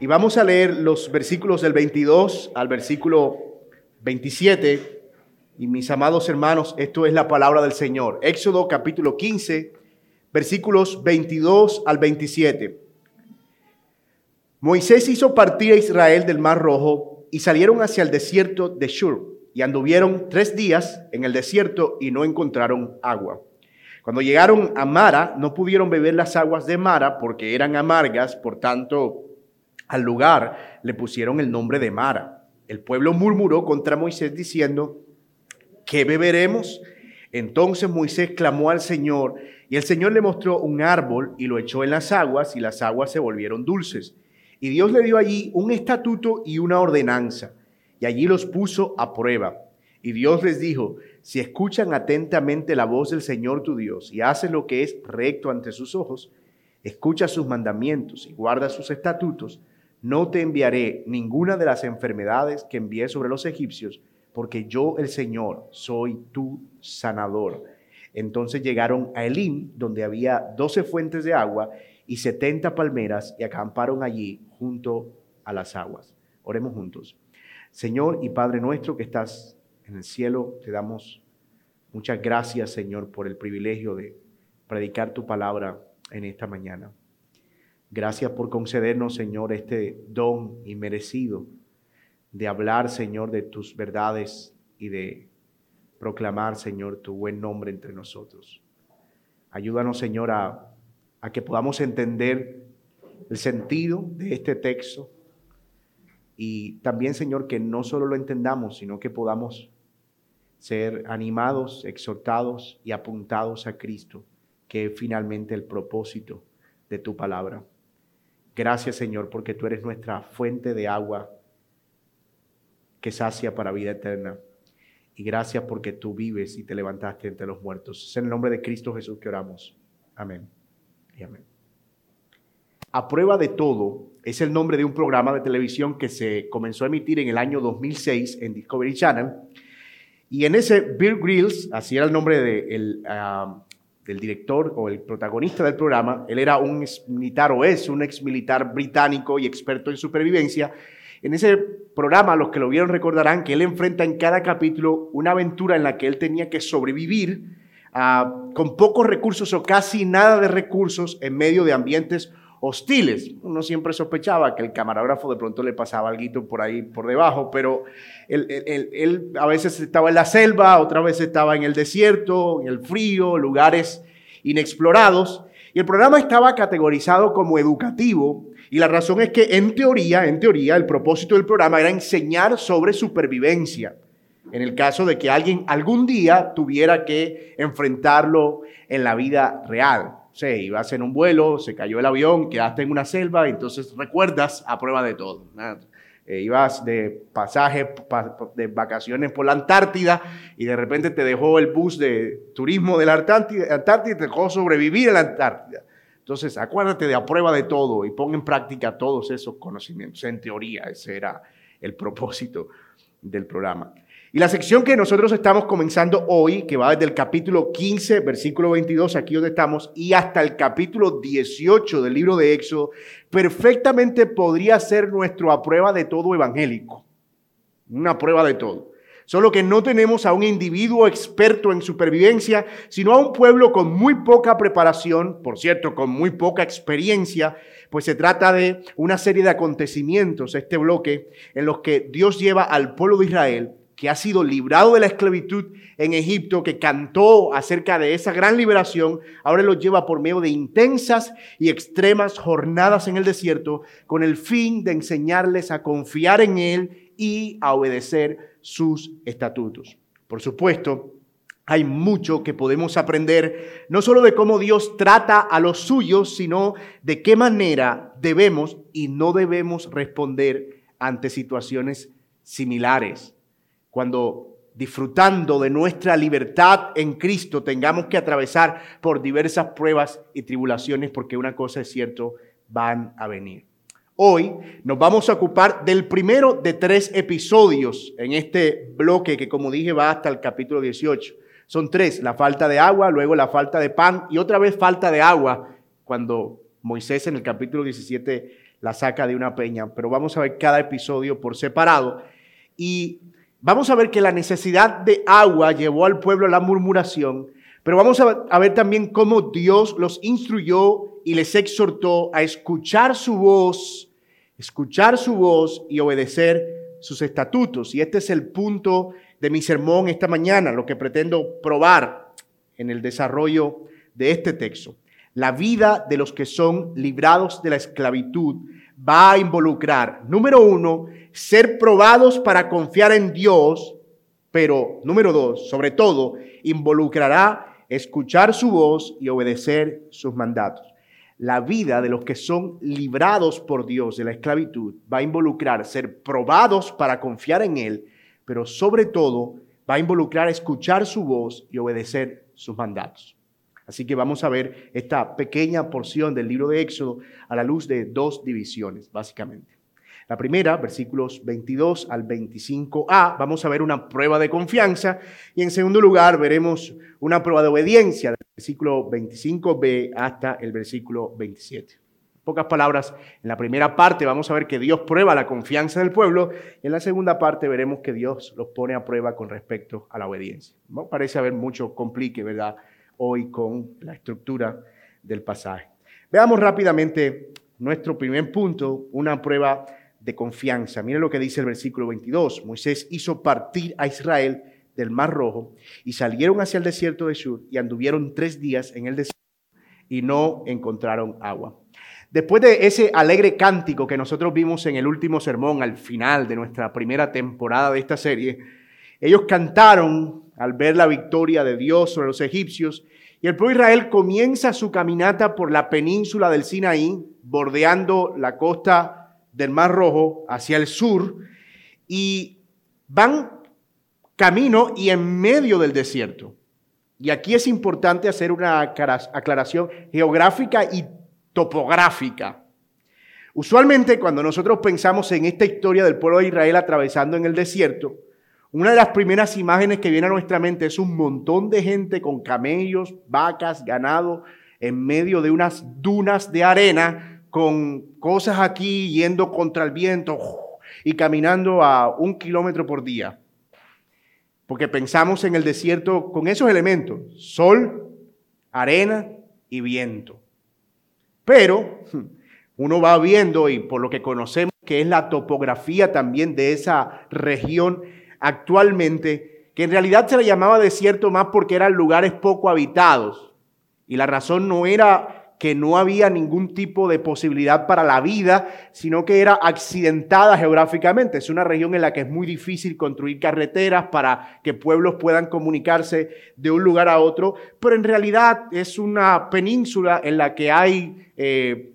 Y vamos a leer los versículos del 22 al versículo 27. Y mis amados hermanos, esto es la palabra del Señor. Éxodo capítulo 15, versículos 22 al 27. Moisés hizo partir a Israel del Mar Rojo y salieron hacia el desierto de Shur y anduvieron tres días en el desierto y no encontraron agua. Cuando llegaron a Mara, no pudieron beber las aguas de Mara porque eran amargas, por tanto, al lugar le pusieron el nombre de Mara. El pueblo murmuró contra Moisés diciendo, ¿qué beberemos? Entonces Moisés clamó al Señor y el Señor le mostró un árbol y lo echó en las aguas y las aguas se volvieron dulces. Y Dios le dio allí un estatuto y una ordenanza y allí los puso a prueba. Y Dios les dijo, si escuchan atentamente la voz del Señor tu Dios y hacen lo que es recto ante sus ojos, escucha sus mandamientos y guarda sus estatutos, no te enviaré ninguna de las enfermedades que envié sobre los egipcios, porque yo el Señor soy tu sanador. Entonces llegaron a Elim, donde había doce fuentes de agua y setenta palmeras, y acamparon allí junto a las aguas. Oremos juntos. Señor y Padre nuestro que estás en el cielo, te damos muchas gracias, Señor, por el privilegio de predicar tu palabra en esta mañana. Gracias por concedernos, Señor, este don inmerecido de hablar, Señor, de tus verdades y de proclamar, Señor, tu buen nombre entre nosotros. Ayúdanos, Señor, a, a que podamos entender el sentido de este texto y también, Señor, que no solo lo entendamos, sino que podamos ser animados, exhortados y apuntados a Cristo, que es finalmente el propósito de tu palabra. Gracias Señor porque tú eres nuestra fuente de agua que sacia para vida eterna. Y gracias porque tú vives y te levantaste entre los muertos. Es en el nombre de Cristo Jesús que oramos. Amén. Y amén. A prueba de todo es el nombre de un programa de televisión que se comenzó a emitir en el año 2006 en Discovery Channel. Y en ese Bill Grills, así era el nombre de el, ah, del director o el protagonista del programa, él era un militar o es un ex militar británico y experto en supervivencia. En ese programa, los que lo vieron recordarán que él enfrenta en cada capítulo una aventura en la que él tenía que sobrevivir uh, con pocos recursos o casi nada de recursos en medio de ambientes hostiles. Uno siempre sospechaba que el camarógrafo de pronto le pasaba algo por ahí por debajo, pero él, él, a veces estaba en la selva, otra vez estaba en el desierto, en el frío, lugares inexplorados. Y el programa estaba categorizado como educativo y la razón es que en teoría, en teoría, el propósito del programa era enseñar sobre supervivencia. En el caso de que alguien algún día tuviera que enfrentarlo en la vida real sé, ibas en un vuelo, se cayó el avión, quedaste en una selva, entonces recuerdas a prueba de todo. Eh, ibas de pasaje, de vacaciones por la Antártida y de repente te dejó el bus de turismo de la Antártida, Antártida y te dejó sobrevivir en la Antártida. Entonces, acuérdate de a prueba de todo y pon en práctica todos esos conocimientos. En teoría, ese era el propósito del programa. Y la sección que nosotros estamos comenzando hoy, que va desde el capítulo 15, versículo 22, aquí donde estamos, y hasta el capítulo 18 del libro de Éxodo, perfectamente podría ser nuestra prueba de todo evangélico. Una prueba de todo. Solo que no tenemos a un individuo experto en supervivencia, sino a un pueblo con muy poca preparación, por cierto, con muy poca experiencia, pues se trata de una serie de acontecimientos, este bloque, en los que Dios lleva al pueblo de Israel que ha sido librado de la esclavitud en Egipto, que cantó acerca de esa gran liberación, ahora los lleva por medio de intensas y extremas jornadas en el desierto, con el fin de enseñarles a confiar en Él y a obedecer sus estatutos. Por supuesto, hay mucho que podemos aprender, no solo de cómo Dios trata a los suyos, sino de qué manera debemos y no debemos responder ante situaciones similares cuando disfrutando de nuestra libertad en Cristo tengamos que atravesar por diversas pruebas y tribulaciones, porque una cosa es cierto, van a venir. Hoy nos vamos a ocupar del primero de tres episodios en este bloque que, como dije, va hasta el capítulo 18. Son tres, la falta de agua, luego la falta de pan y otra vez falta de agua, cuando Moisés en el capítulo 17 la saca de una peña, pero vamos a ver cada episodio por separado. Y vamos a ver que la necesidad de agua llevó al pueblo a la murmuración, pero vamos a ver también cómo Dios los instruyó y les exhortó a escuchar su voz, escuchar su voz y obedecer sus estatutos. Y este es el punto de mi sermón esta mañana, lo que pretendo probar en el desarrollo de este texto. La vida de los que son librados de la esclavitud va a involucrar, número uno, ser probados para confiar en Dios, pero número dos, sobre todo, involucrará escuchar su voz y obedecer sus mandatos. La vida de los que son librados por Dios de la esclavitud va a involucrar ser probados para confiar en Él, pero sobre todo va a involucrar escuchar su voz y obedecer sus mandatos. Así que vamos a ver esta pequeña porción del libro de Éxodo a la luz de dos divisiones, básicamente. La primera, versículos 22 al 25a, vamos a ver una prueba de confianza y en segundo lugar veremos una prueba de obediencia, del versículo 25b hasta el versículo 27. En pocas palabras, en la primera parte vamos a ver que Dios prueba la confianza del pueblo y en la segunda parte veremos que Dios los pone a prueba con respecto a la obediencia. ¿No? Parece haber mucho complique, ¿verdad? Hoy con la estructura del pasaje. Veamos rápidamente nuestro primer punto, una prueba de confianza. Mire lo que dice el versículo 22. Moisés hizo partir a Israel del Mar Rojo y salieron hacia el desierto de Shur y anduvieron tres días en el desierto y no encontraron agua. Después de ese alegre cántico que nosotros vimos en el último sermón al final de nuestra primera temporada de esta serie, ellos cantaron al ver la victoria de Dios sobre los egipcios y el pueblo de Israel comienza su caminata por la península del Sinaí, bordeando la costa del Mar Rojo hacia el sur y van camino y en medio del desierto. Y aquí es importante hacer una aclaración geográfica y topográfica. Usualmente cuando nosotros pensamos en esta historia del pueblo de Israel atravesando en el desierto, una de las primeras imágenes que viene a nuestra mente es un montón de gente con camellos, vacas, ganado, en medio de unas dunas de arena con cosas aquí yendo contra el viento y caminando a un kilómetro por día. Porque pensamos en el desierto con esos elementos, sol, arena y viento. Pero uno va viendo y por lo que conocemos que es la topografía también de esa región actualmente, que en realidad se le llamaba desierto más porque eran lugares poco habitados. Y la razón no era que no había ningún tipo de posibilidad para la vida, sino que era accidentada geográficamente. Es una región en la que es muy difícil construir carreteras para que pueblos puedan comunicarse de un lugar a otro, pero en realidad es una península en la que hay eh,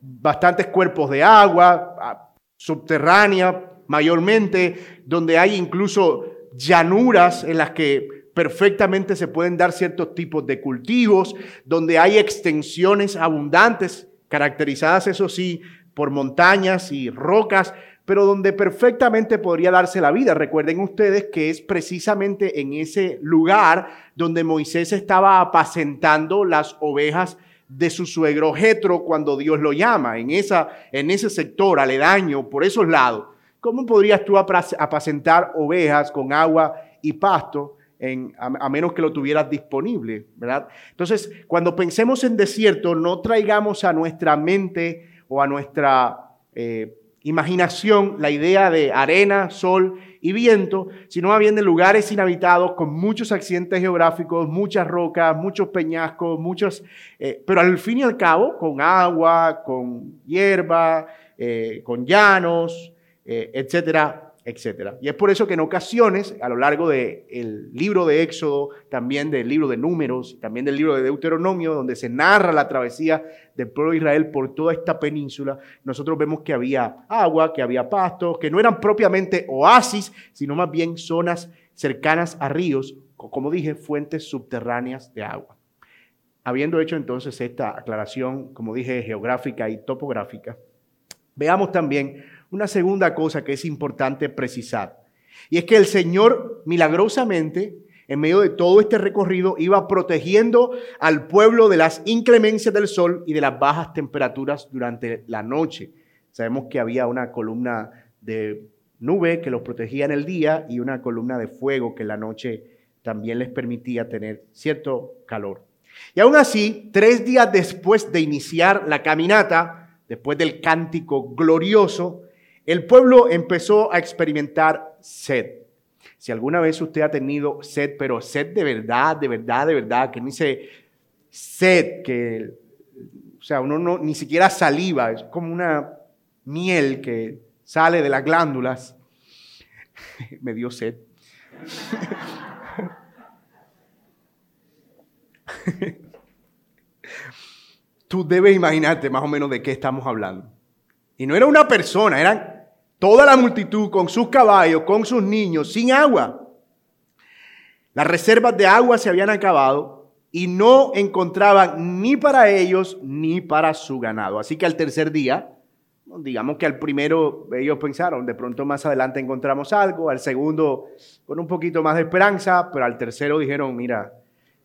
bastantes cuerpos de agua, subterránea mayormente, donde hay incluso llanuras en las que perfectamente se pueden dar ciertos tipos de cultivos, donde hay extensiones abundantes, caracterizadas, eso sí, por montañas y rocas, pero donde perfectamente podría darse la vida. Recuerden ustedes que es precisamente en ese lugar donde Moisés estaba apacentando las ovejas de su suegro Jetro cuando Dios lo llama, en, esa, en ese sector aledaño, por esos lados. ¿Cómo podrías tú apacentar ovejas con agua y pasto? a, menos que lo tuvieras disponible, ¿verdad? Entonces, cuando pensemos en desierto, no traigamos a nuestra mente o a nuestra eh, imaginación la idea de arena, sol y viento, sino más bien de lugares inhabitados con muchos accidentes geográficos, muchas rocas, muchos peñascos, muchos, eh, pero al fin y al cabo con agua, con hierba, eh, con llanos, etcétera, etcétera. Y es por eso que en ocasiones, a lo largo del libro de Éxodo, también del libro de Números, también del libro de Deuteronomio, donde se narra la travesía del pueblo de Israel por toda esta península, nosotros vemos que había agua, que había pastos, que no eran propiamente oasis, sino más bien zonas cercanas a ríos, como dije, fuentes subterráneas de agua. Habiendo hecho entonces esta aclaración, como dije, geográfica y topográfica, veamos también una segunda cosa que es importante precisar. Y es que el Señor milagrosamente en medio de todo este recorrido, iba protegiendo al pueblo de las inclemencias del sol y de las bajas temperaturas durante la noche. Sabemos que había una columna de nube que los protegía en el día y una columna de fuego que en la noche también les permitía tener cierto calor. Y aún así, tres días después de iniciar la caminata, después del cántico glorioso, el pueblo empezó a experimentar sed. Si alguna vez usted ha tenido sed, pero sed de verdad, de verdad, de verdad, que dice sed, que, o sea, uno no, ni siquiera saliva, es como una miel que sale de las glándulas. Me dio sed. Tú debes imaginarte más o menos de qué estamos hablando. Y no era una persona, eran toda la multitud con sus caballos, con sus niños, sin agua. Las reservas de agua se habían acabado y no encontraban ni para ellos ni para su ganado. Así que al tercer día, digamos que al primero ellos pensaron, de pronto más adelante encontramos algo, al segundo con un poquito más de esperanza, pero al tercero dijeron, mira,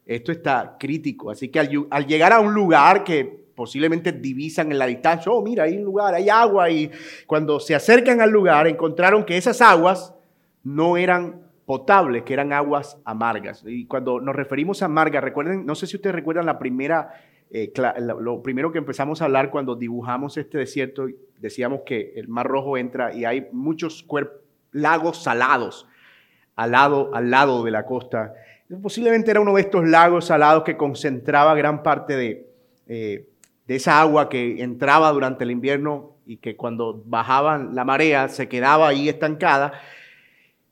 esto está crítico. Así que al, llegar a un lugar que posiblemente divisan en la distancia, oh, mira, hay un lugar, hay agua, y cuando se acercan al lugar encontraron que esas aguas no eran potables, que eran aguas amargas. Y cuando nos referimos a amargas, recuerden, no sé si ustedes recuerdan la primera, eh, lo primero que empezamos a hablar cuando dibujamos este desierto, decíamos que el Mar Rojo entra y hay muchos lagos salados al lado, al lado de la costa. Posiblemente era uno de estos lagos salados que concentraba gran parte de, eh, de esa agua que entraba durante el invierno y que cuando bajaban la marea se quedaba ahí estancada.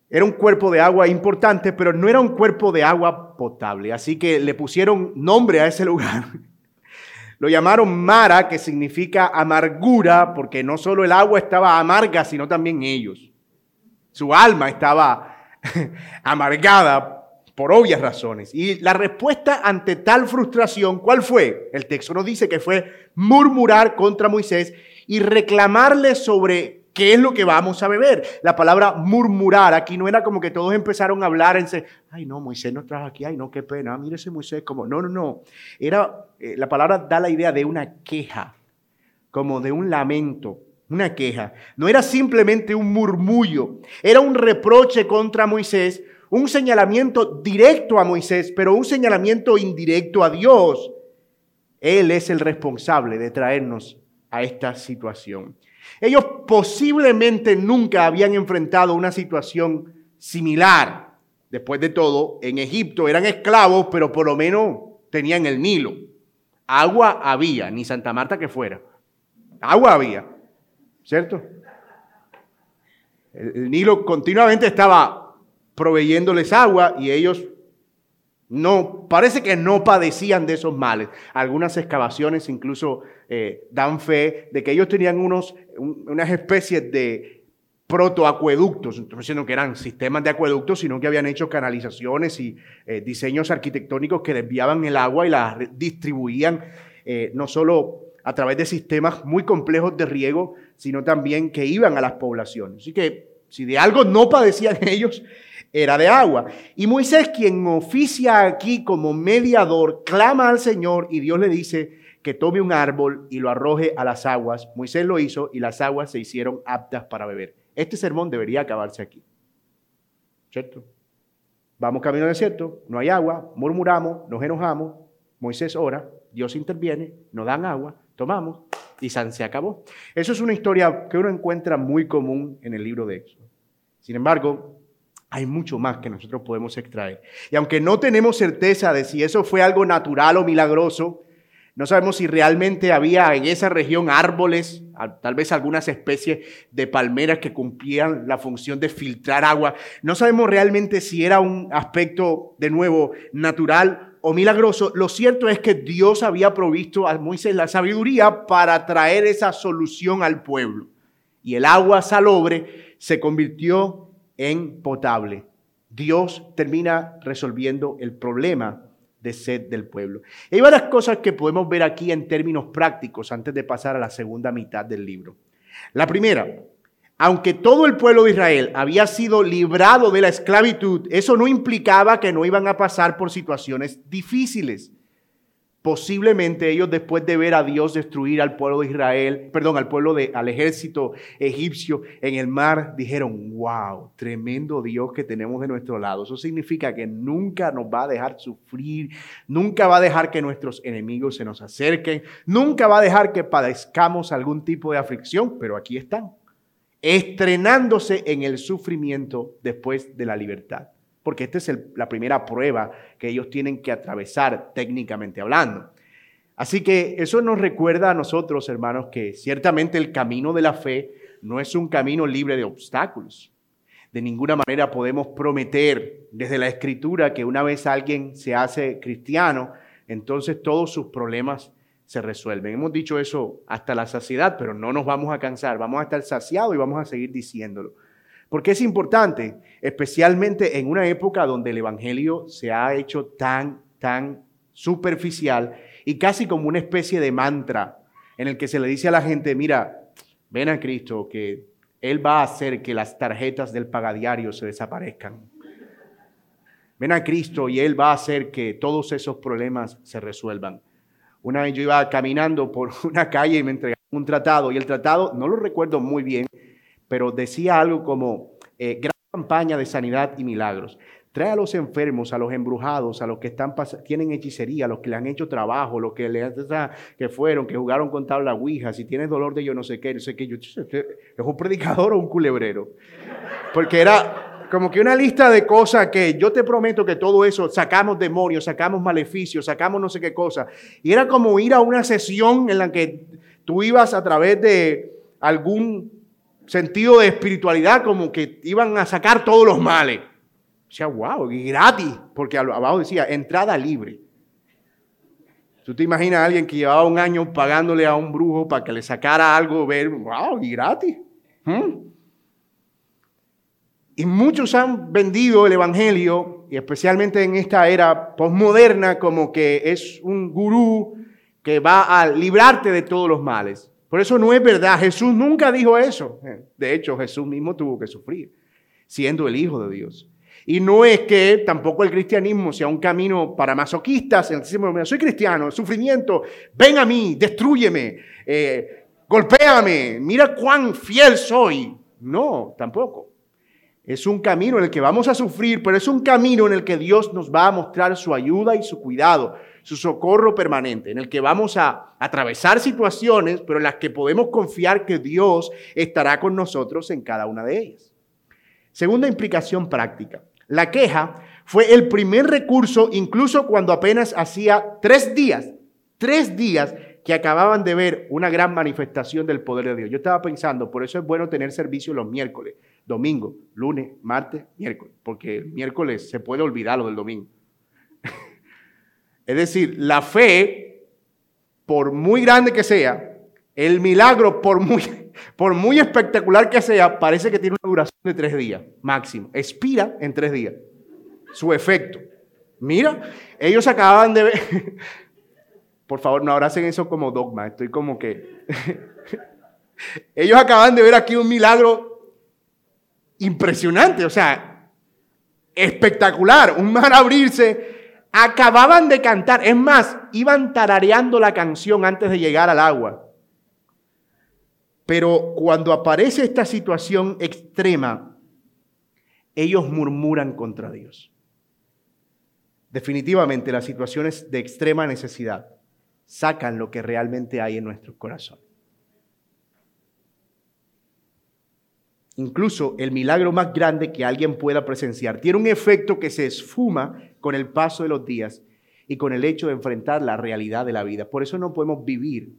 Era un cuerpo de agua importante, pero no era un cuerpo de agua potable. Así que le pusieron nombre a ese lugar. Lo llamaron Mara, que significa amargura, porque no solo el agua estaba amarga, sino también ellos. Su alma estaba amargada por obvias razones. Y la respuesta ante tal frustración, ¿cuál fue? El texto nos dice que fue murmurar contra Moisés y reclamarle sobre qué es lo que vamos a beber. La palabra murmurar aquí no era como que todos empezaron a hablar en ay no, Moisés nos trajo aquí, ay no, qué pena, mire ese Moisés, como, no, no, no. Era, eh, la palabra da la idea de una queja, como de un lamento, una queja. No era simplemente un murmullo, era un reproche contra Moisés un señalamiento directo a Moisés, pero un señalamiento indirecto a Dios. Él es el responsable de traernos a esta situación. Ellos posiblemente nunca habían enfrentado una situación similar. Después de todo, en Egipto eran esclavos, pero por lo menos tenían el Nilo. Agua había, ni Santa Marta que fuera. Agua había, ¿cierto? El, Nilo continuamente estaba proveyéndoles agua y ellos no, parece que no padecían de esos males. Algunas excavaciones incluso eh, dan fe de que ellos tenían unos, unas especies de protoacueductos, no diciendo que eran sistemas de acueductos, sino que habían hecho canalizaciones y eh, diseños arquitectónicos que desviaban el agua y la distribuían eh, no solo a través de sistemas muy complejos de riego, sino también que iban a las poblaciones. Así que si de algo no padecían ellos, era de agua. Y Moisés, quien oficia aquí como mediador, clama al Señor y Dios le dice que tome un árbol y lo arroje a las aguas. Moisés lo hizo y las aguas se hicieron aptas para beber. Este sermón debería acabarse aquí. ¿Cierto? Vamos camino al desierto, no hay agua, murmuramos, nos enojamos, Moisés ora, Dios interviene, nos dan agua, tomamos y se acabó. Eso es una historia que uno encuentra muy común en el libro de Éxodo. Sin embargo, hay mucho más que nosotros podemos extraer. Y aunque no tenemos certeza de si eso fue algo natural o milagroso, no sabemos si realmente había en esa región árboles, tal vez algunas especies de palmeras que cumplían la función de filtrar agua. No sabemos realmente si era un aspecto, de nuevo, natural o milagroso. Lo cierto es que Dios había provisto a Moisés la sabiduría para traer esa solución al pueblo. Y el agua salobre se convirtió en potable. Dios termina resolviendo el problema de sed del pueblo. Hay varias cosas que podemos ver aquí en términos prácticos antes de pasar a la segunda mitad del libro. La primera, aunque todo el pueblo de Israel había sido librado de la esclavitud, eso no implicaba que no iban a pasar por situaciones difíciles. Posiblemente ellos después de ver a Dios destruir al pueblo de Israel, perdón, al pueblo de, al ejército egipcio en el mar, dijeron, wow, tremendo Dios que tenemos de nuestro lado. Eso significa que nunca nos va a dejar sufrir, nunca va a dejar que nuestros enemigos se nos acerquen, nunca va a dejar que padezcamos algún tipo de aflicción, pero aquí están, estrenándose en el sufrimiento después de la libertad porque esta es la primera prueba que ellos tienen que atravesar técnicamente hablando. Así que eso nos recuerda a nosotros, hermanos, que ciertamente el camino de la fe no es un camino libre de obstáculos. De ninguna manera podemos prometer desde la escritura que una vez alguien se hace cristiano, entonces todos sus problemas se resuelven. Hemos dicho eso hasta la saciedad, pero no nos vamos a cansar, vamos a estar saciados y vamos a seguir diciéndolo. Porque es importante, especialmente en una época donde el Evangelio se ha hecho tan, tan superficial y casi como una especie de mantra en el que se le dice a la gente, mira, ven a Cristo, que Él va a hacer que las tarjetas del pagadiario se desaparezcan. Ven a Cristo y Él va a hacer que todos esos problemas se resuelvan. Una vez yo iba caminando por una calle y me entregaron un tratado y el tratado, no lo recuerdo muy bien, pero decía algo como eh, gran campaña de sanidad y milagros. Trae a los enfermos, a los embrujados, a los que están tienen hechicería, a los que le han hecho trabajo, los que, le, que fueron, que jugaron con tabla ouija, si tienes dolor de yo no sé qué, no sé qué, yo, ¿es un predicador o un culebrero? Porque era como que una lista de cosas que yo te prometo que todo eso, sacamos demonios, sacamos maleficios, sacamos no sé qué cosa. Y era como ir a una sesión en la que tú ibas a través de algún sentido de espiritualidad, como que iban a sacar todos los males. O sea, wow, y gratis, porque abajo decía entrada libre. Tú te imaginas a alguien que llevaba un año pagándole a un brujo para que le sacara algo, ver, wow, y gratis. ¿Mm? Y muchos han vendido el Evangelio, y especialmente en esta era postmoderna, como que es un gurú que va a librarte de todos los males. Por eso no es verdad. Jesús nunca dijo eso. De hecho, Jesús mismo tuvo que sufrir, siendo el Hijo de Dios. Y no es que tampoco el cristianismo sea un camino para masoquistas, en el que soy cristiano, sufrimiento, ven a mí, destruyeme, eh, golpéame, mira cuán fiel soy. No, tampoco. Es un camino en el que vamos a sufrir, pero es un camino en el que Dios nos va a mostrar su ayuda y su cuidado su socorro permanente, en el que vamos a atravesar situaciones, pero en las que podemos confiar que Dios estará con nosotros en cada una de ellas. Segunda implicación práctica. La queja fue el primer recurso incluso cuando apenas hacía tres días, tres días que acababan de ver una gran manifestación del poder de Dios. Yo estaba pensando, por eso es bueno tener servicio los miércoles, domingo, lunes, martes, miércoles, porque el miércoles se puede olvidar lo del domingo. Es decir, la fe, por muy grande que sea, el milagro, por muy, por muy espectacular que sea, parece que tiene una duración de tres días máximo. Expira en tres días su efecto. Mira, ellos acababan de ver... Por favor, no abracen eso como dogma. Estoy como que... ellos acaban de ver aquí un milagro impresionante, o sea, espectacular. Un mar abrirse Acababan de cantar, es más, iban tarareando la canción antes de llegar al agua. Pero cuando aparece esta situación extrema, ellos murmuran contra Dios. Definitivamente las situaciones de extrema necesidad sacan lo que realmente hay en nuestro corazón. Incluso el milagro más grande que alguien pueda presenciar tiene un efecto que se esfuma con el paso de los días y con el hecho de enfrentar la realidad de la vida. Por eso no podemos vivir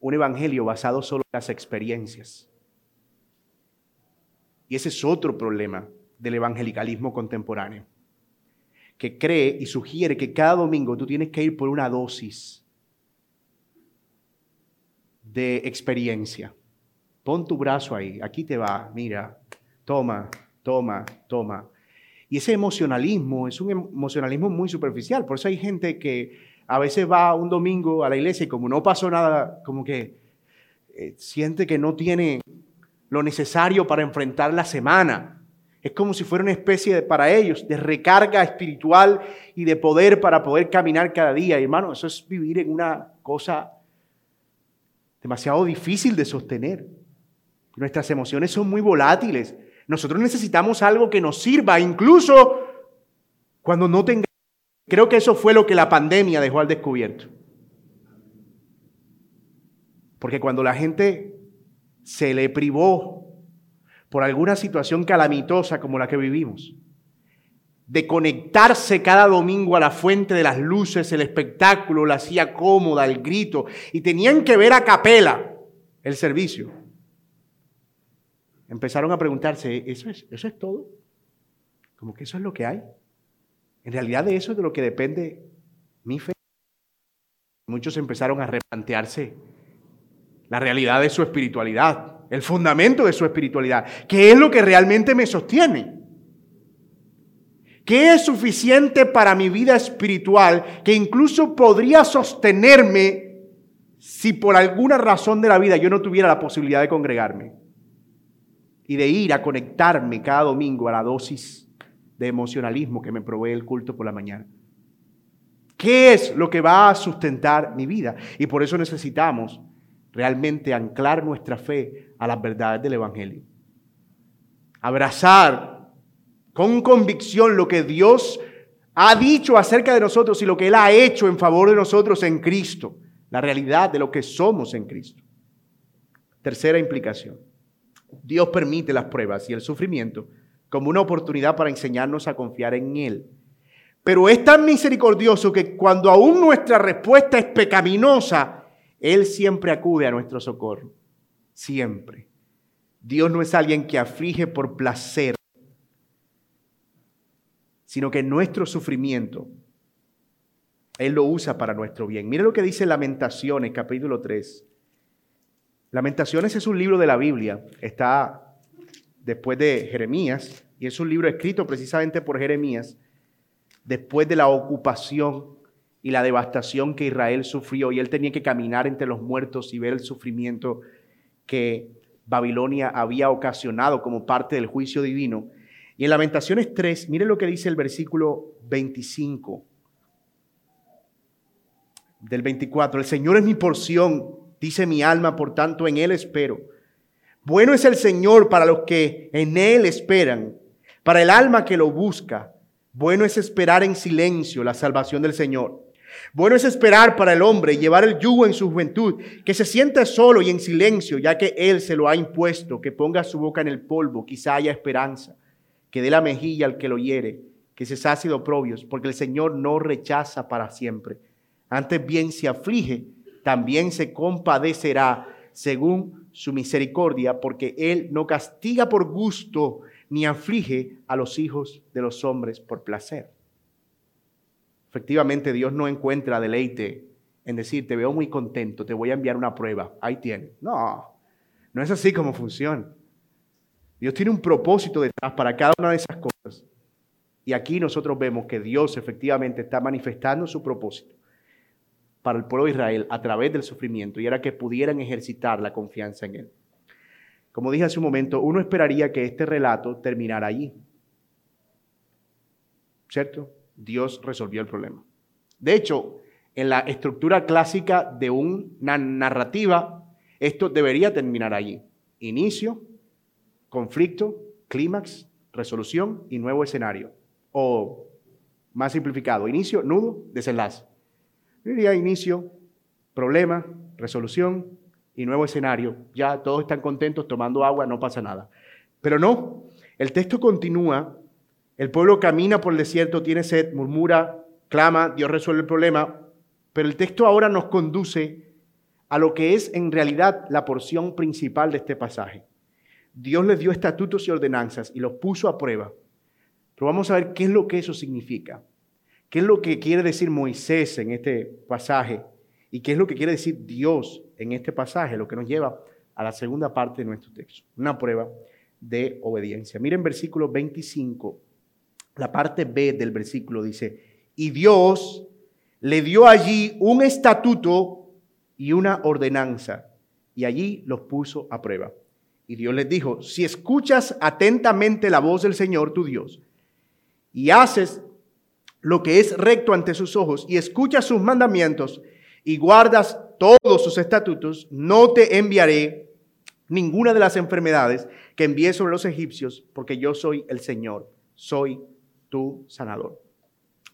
un evangelio basado solo en las experiencias. Y ese es otro problema del evangelicalismo contemporáneo, que cree y sugiere que cada domingo tú tienes que ir por una dosis de experiencia Pon tu brazo ahí, aquí te va, mira, toma, toma, toma. Y ese emocionalismo es un emocionalismo muy superficial. Por eso hay gente que a veces va un domingo a la iglesia y como no pasó nada, como que eh, siente que no tiene lo necesario para enfrentar la semana. Es como si fuera una especie de, para ellos, de recarga espiritual y de poder para poder caminar cada día. Y hermano, eso es vivir en una cosa demasiado difícil de sostener. Nuestras emociones son muy volátiles. Nosotros necesitamos algo que nos sirva, incluso cuando no tengamos. Creo que eso fue lo que la pandemia dejó al descubierto. Porque cuando la gente se le privó por alguna situación calamitosa como la que vivimos, de conectarse cada domingo a la fuente de las luces, el espectáculo, la hacía cómoda, el grito, y tenían que ver a capela el servicio. Empezaron a preguntarse, ¿eso es, ¿eso es todo? Como que eso es lo que hay. En realidad de eso es de lo que depende mi fe. Muchos empezaron a replantearse la realidad de su espiritualidad, el fundamento de su espiritualidad, qué es lo que realmente me sostiene. ¿Qué es suficiente para mi vida espiritual que incluso podría sostenerme si por alguna razón de la vida yo no tuviera la posibilidad de congregarme y de ir a conectarme cada domingo a la dosis de emocionalismo que me provee el culto por la mañana? ¿Qué es lo que va a sustentar mi vida? Y por eso necesitamos realmente anclar nuestra fe a las verdades del Evangelio. Abrazar con convicción lo que Dios ha dicho acerca de nosotros y lo que Él ha hecho en favor de nosotros en Cristo. La realidad de lo que somos en Cristo. Tercera implicación. Dios permite las pruebas y el sufrimiento como una oportunidad para enseñarnos a confiar en Él. Pero es tan misericordioso que cuando aún nuestra respuesta es pecaminosa, él siempre acude a nuestro socorro. Siempre. Dios no es alguien que aflige por placer, sino que nuestro sufrimiento, Él lo usa para nuestro bien. Mire lo que dice Lamentaciones, capítulo 3. Lamentaciones es un libro de la Biblia, está después de Jeremías, y es un libro escrito precisamente por Jeremías, después de la ocupación y la devastación que Israel sufrió y él tenía que caminar entre los muertos y ver el sufrimiento que Babilonia había ocasionado como parte del juicio divino. Y en Lamentaciones 3, miren lo que dice el versículo 25 del 24. El Señor es mi porción, dice mi alma, por tanto en Él espero. Bueno es el Señor para los que en Él esperan, para el alma que lo busca. Bueno es esperar en silencio la salvación del Señor. Bueno es esperar para el hombre y llevar el yugo en su juventud, que se sienta solo y en silencio, ya que Él se lo ha impuesto, que ponga su boca en el polvo, quizá haya esperanza, que dé la mejilla al que lo hiere, que se sacie de oprobios, porque el Señor no rechaza para siempre. Antes bien se aflige, también se compadecerá según su misericordia, porque Él no castiga por gusto, ni aflige a los hijos de los hombres por placer. Efectivamente, Dios no encuentra deleite en decir, te veo muy contento, te voy a enviar una prueba, ahí tienes. No, no es así como funciona. Dios tiene un propósito detrás para cada una de esas cosas. Y aquí nosotros vemos que Dios efectivamente está manifestando su propósito para el pueblo de Israel a través del sufrimiento y era que pudieran ejercitar la confianza en Él. Como dije hace un momento, uno esperaría que este relato terminara allí. ¿Cierto? Dios resolvió el problema. De hecho, en la estructura clásica de una narrativa, esto debería terminar allí. Inicio, conflicto, clímax, resolución y nuevo escenario. O más simplificado, inicio, nudo, desenlace. Diría inicio, problema, resolución y nuevo escenario. Ya todos están contentos tomando agua, no pasa nada. Pero no, el texto continúa el pueblo camina por el desierto, tiene sed, murmura, clama, Dios resuelve el problema, pero el texto ahora nos conduce a lo que es en realidad la porción principal de este pasaje. Dios les dio estatutos y ordenanzas y los puso a prueba. Pero vamos a ver qué es lo que eso significa. ¿Qué es lo que quiere decir Moisés en este pasaje? ¿Y qué es lo que quiere decir Dios en este pasaje? Lo que nos lleva a la segunda parte de nuestro texto. Una prueba de obediencia. Miren versículo 25 la parte B del versículo dice, y Dios le dio allí un estatuto y una ordenanza, y allí los puso a prueba. Y Dios les dijo, si escuchas atentamente la voz del Señor tu Dios y haces lo que es recto ante sus ojos y escuchas sus mandamientos y guardas todos sus estatutos, no te enviaré ninguna de las enfermedades que envié sobre los egipcios, porque yo soy el Señor, soy tu sanador.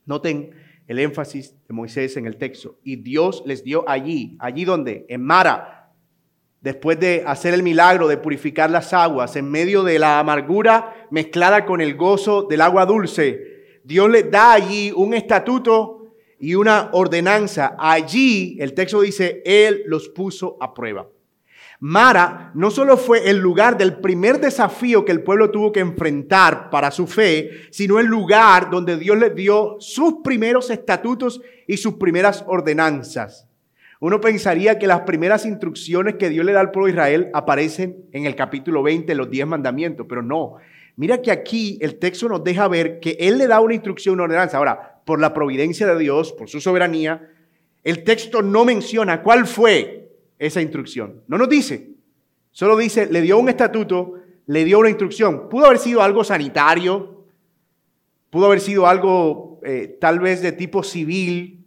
Noten el énfasis de Moisés en el texto. Y Dios les dio allí, allí donde, en Mara, después de hacer el milagro de purificar las aguas, en medio de la amargura mezclada con el gozo del agua dulce, Dios les da allí un estatuto y una ordenanza. Allí, el texto dice, Él los puso a prueba. Mara no solo fue el lugar del primer desafío que el pueblo tuvo que enfrentar para su fe, sino el lugar donde Dios les dio sus primeros estatutos y sus primeras ordenanzas. Uno pensaría que las primeras instrucciones que Dios le da al pueblo de Israel aparecen en el capítulo 20, los diez mandamientos, pero no. Mira que aquí el texto nos deja ver que Él le da una instrucción, una ordenanza. Ahora, por la providencia de Dios, por su soberanía, el texto no menciona cuál fue esa instrucción. No nos dice, solo dice, le dio un estatuto, le dio una instrucción. Pudo haber sido algo sanitario, pudo haber sido algo eh, tal vez de tipo civil,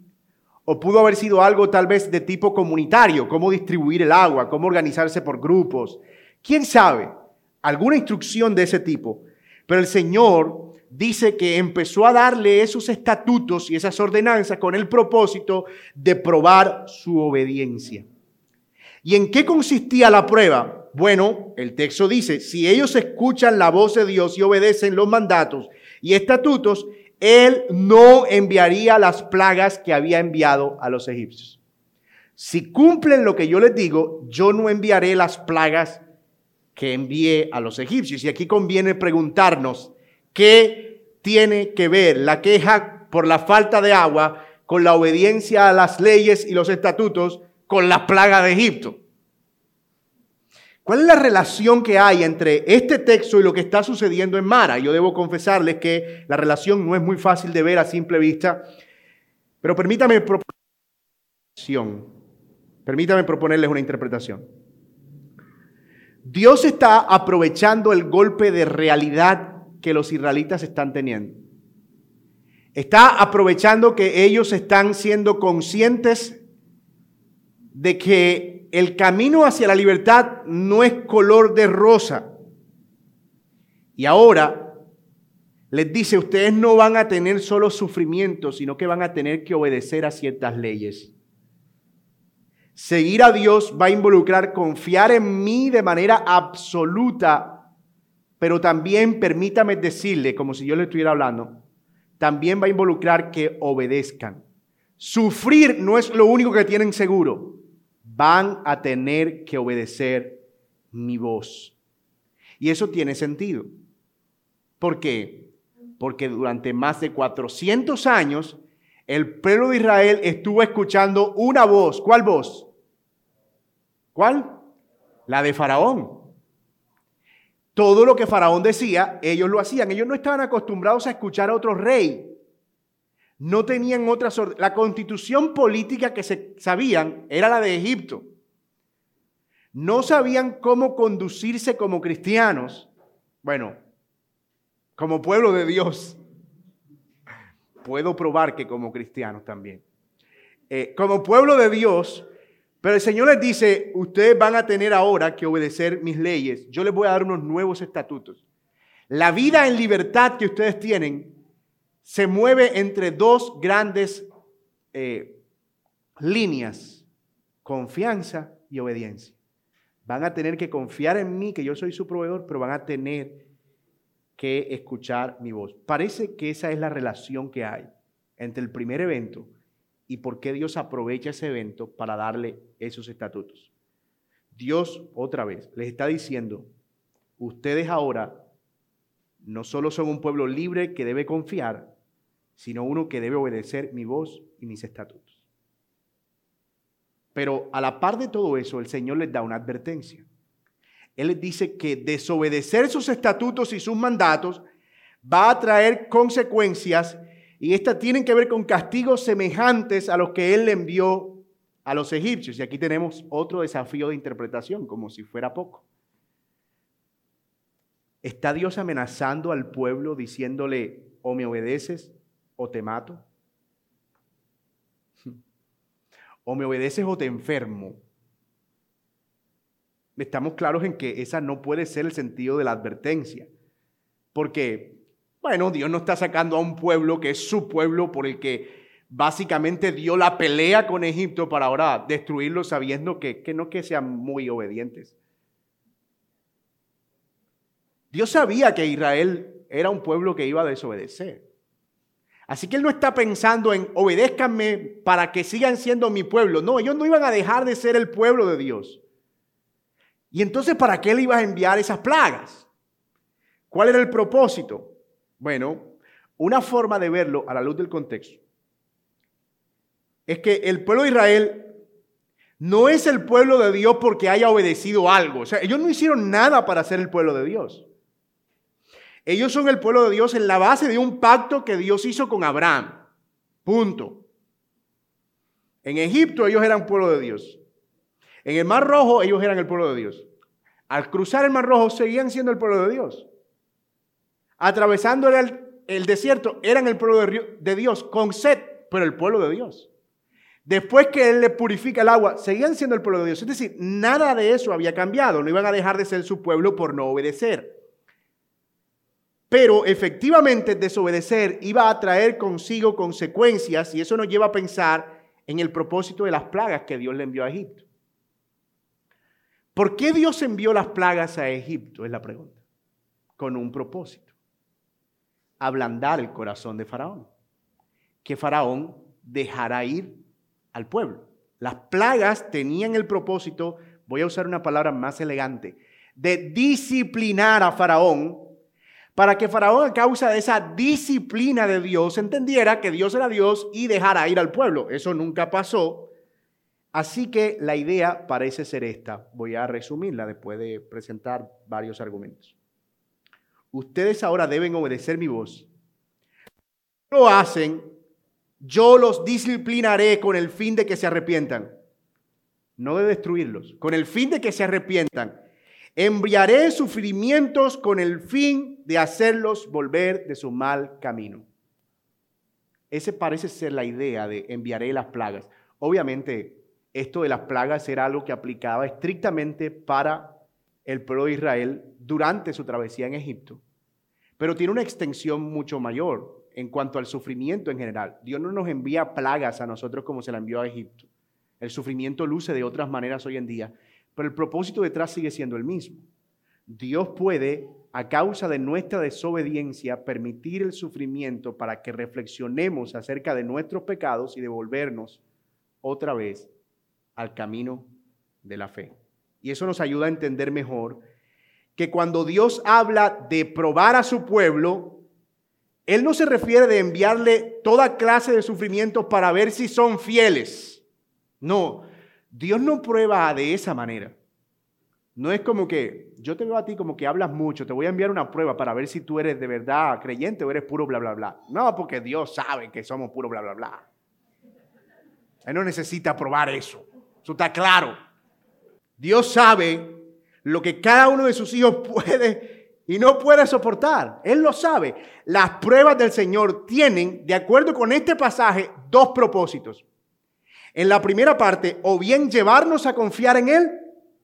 o pudo haber sido algo tal vez de tipo comunitario, cómo distribuir el agua, cómo organizarse por grupos. ¿Quién sabe? Alguna instrucción de ese tipo. Pero el Señor dice que empezó a darle esos estatutos y esas ordenanzas con el propósito de probar su obediencia. ¿Y en qué consistía la prueba? Bueno, el texto dice, si ellos escuchan la voz de Dios y obedecen los mandatos y estatutos, Él no enviaría las plagas que había enviado a los egipcios. Si cumplen lo que yo les digo, yo no enviaré las plagas que envié a los egipcios. Y aquí conviene preguntarnos, ¿qué tiene que ver la queja por la falta de agua con la obediencia a las leyes y los estatutos con la plaga de Egipto. ¿Cuál es la relación que hay entre este texto y lo que está sucediendo en Mara? Yo debo confesarles que la relación no es muy fácil de ver a simple vista, pero permítame proponerles, permítame proponerles una interpretación. Dios está aprovechando el golpe de realidad que los israelitas están teniendo. Está aprovechando que ellos están siendo conscientes de que el camino hacia la libertad no es color de rosa. Y ahora les dice, ustedes no van a tener solo sufrimiento, sino que van a tener que obedecer a ciertas leyes. Seguir a Dios va a involucrar confiar en mí de manera absoluta, pero también permítame decirle, como si yo le estuviera hablando, también va a involucrar que obedezcan. Sufrir no es lo único que tienen seguro van a tener que obedecer mi voz. Y eso tiene sentido. ¿Por qué? Porque durante más de 400 años el pueblo de Israel estuvo escuchando una voz. ¿Cuál voz? ¿Cuál? La de Faraón. Todo lo que Faraón decía, ellos lo hacían. Ellos no estaban acostumbrados a escuchar a otro rey. No tenían otra La constitución política que se sabían era la de Egipto. No sabían cómo conducirse como cristianos. Bueno, como pueblo de Dios. Puedo probar que como cristianos también. Eh, como pueblo de Dios, pero el Señor les dice, ustedes van a tener ahora que obedecer mis leyes. Yo les voy a dar unos nuevos estatutos. La vida en libertad que ustedes tienen se mueve entre dos grandes eh, líneas, confianza y obediencia. Van a tener que confiar en mí, que yo soy su proveedor, pero van a tener que escuchar mi voz. Parece que esa es la relación que hay entre el primer evento y por qué Dios aprovecha ese evento para darle esos estatutos. Dios, otra vez, les está diciendo, ustedes ahora no solo son un pueblo libre que debe confiar, sino uno que debe obedecer mi voz y mis estatutos. Pero a la par de todo eso, el Señor les da una advertencia. Él les dice que desobedecer sus estatutos y sus mandatos va a traer consecuencias y estas tienen que ver con castigos semejantes a los que Él le envió a los egipcios. Y aquí tenemos otro desafío de interpretación, como si fuera poco. ¿Está Dios amenazando al pueblo diciéndole, o me obedeces o te mato? O me obedeces o te enfermo. Estamos claros en que esa no puede ser el sentido de la advertencia. Porque, bueno, Dios no está sacando a un pueblo que es su pueblo por el que básicamente dio la pelea con Egipto para ahora destruirlo sabiendo que, que no que sean muy obedientes. Dios sabía que Israel era un pueblo que iba a desobedecer. Así que él no está pensando en obedézcanme para que sigan siendo mi pueblo. No, ellos no iban a dejar de ser el pueblo de Dios. Y entonces, ¿para qué él iba a enviar esas plagas? ¿Cuál era el propósito? Bueno, una forma de verlo a la luz del contexto es que el pueblo de Israel no es el pueblo de Dios porque haya obedecido algo. O sea, ellos no hicieron nada para ser el pueblo de Dios. Ellos son el pueblo de Dios en la base de un pacto que Dios hizo con Abraham. Punto. En Egipto ellos eran pueblo de Dios. En el Mar Rojo ellos eran el pueblo de Dios. Al cruzar el Mar Rojo seguían siendo el pueblo de Dios. Atravesando el, desierto eran el pueblo de, de Dios con sed, pero el pueblo de Dios. Después que Él le purifica el agua, seguían siendo el pueblo de Dios. Es decir, nada de eso había cambiado. No iban a dejar de ser su pueblo por no obedecer. Pero efectivamente desobedecer iba a traer consigo consecuencias y eso nos lleva a pensar en el propósito de las plagas que Dios le envió a Egipto. ¿Por qué Dios envió las plagas a Egipto? Es la pregunta. Con un propósito. Ablandar el corazón de Faraón. Que Faraón dejara ir al pueblo. Las plagas tenían el propósito, voy a usar una palabra más elegante, de disciplinar a Faraón para que Faraón a causa de esa disciplina de Dios entendiera que Dios era Dios y dejara ir al pueblo. Eso nunca pasó. Así que la idea parece ser esta. Voy a resumirla después de presentar varios argumentos. Ustedes ahora deben obedecer mi voz. Lo hacen, yo los disciplinaré con el fin de que se arrepientan. No de destruirlos, con el fin de que se arrepientan. Enviaré sufrimientos con el fin de hacerlos volver de su mal camino. Ese parece ser la idea de enviaré las plagas. Obviamente, esto de las plagas era algo que aplicaba estrictamente para el pueblo de Israel durante su travesía en Egipto, pero tiene una extensión mucho mayor en cuanto al sufrimiento en general. Dios no nos envía plagas a nosotros como se la envió a Egipto. El sufrimiento luce de otras maneras hoy en día, pero el propósito detrás sigue siendo el mismo. Dios puede, a causa de nuestra desobediencia, permitir el sufrimiento para que reflexionemos acerca de nuestros pecados y devolvernos otra vez al camino de la fe. Y eso nos ayuda a entender mejor que cuando Dios habla de probar a su pueblo, Él no se refiere de enviarle toda clase de sufrimientos para ver si son fieles. No, Dios no prueba de esa manera. No es como que yo te veo a ti como que hablas mucho, te voy a enviar una prueba para ver si tú eres de verdad creyente o eres puro bla, bla, bla. No, porque Dios sabe que somos puro bla, bla, bla. Él no necesita probar eso. Eso está claro. Dios sabe lo que cada uno de sus hijos puede y no puede soportar. Él lo sabe. Las pruebas del Señor tienen, de acuerdo con este pasaje, dos propósitos. En la primera parte, o bien llevarnos a confiar en Él,